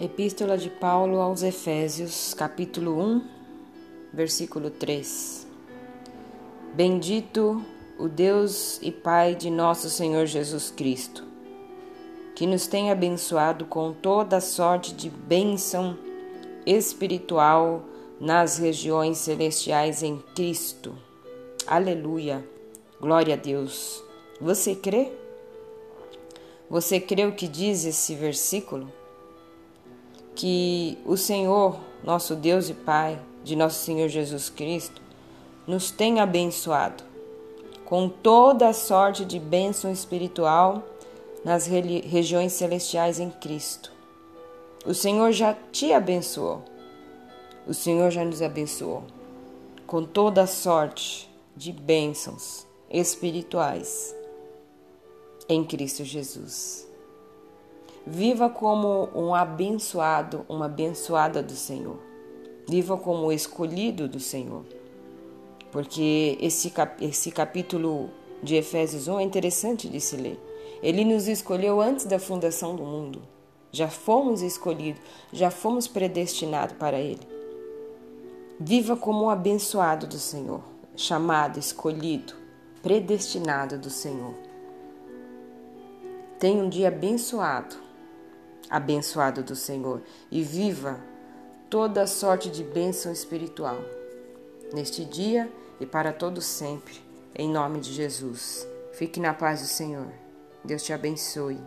Epístola de Paulo aos Efésios, capítulo 1, versículo 3. Bendito o Deus e Pai de nosso Senhor Jesus Cristo, que nos tem abençoado com toda sorte de bênção espiritual nas regiões celestiais em Cristo. Aleluia. Glória a Deus. Você crê? Você crê o que diz esse versículo? Que o Senhor, nosso Deus e Pai, de nosso Senhor Jesus Cristo, nos tem abençoado com toda a sorte de bênção espiritual nas regiões celestiais em Cristo. O Senhor já te abençoou. O Senhor já nos abençoou com toda a sorte de bênçãos espirituais em Cristo Jesus. Viva como um abençoado, uma abençoada do Senhor. Viva como escolhido do Senhor. Porque esse, cap esse capítulo de Efésios 1 é interessante de se ler. Ele nos escolheu antes da fundação do mundo. Já fomos escolhidos, já fomos predestinados para Ele. Viva como um abençoado do Senhor, chamado, escolhido, predestinado do Senhor. Tenha um dia abençoado abençoado do Senhor e viva toda sorte de bênção espiritual neste dia e para todo sempre, em nome de Jesus. Fique na paz do Senhor. Deus te abençoe.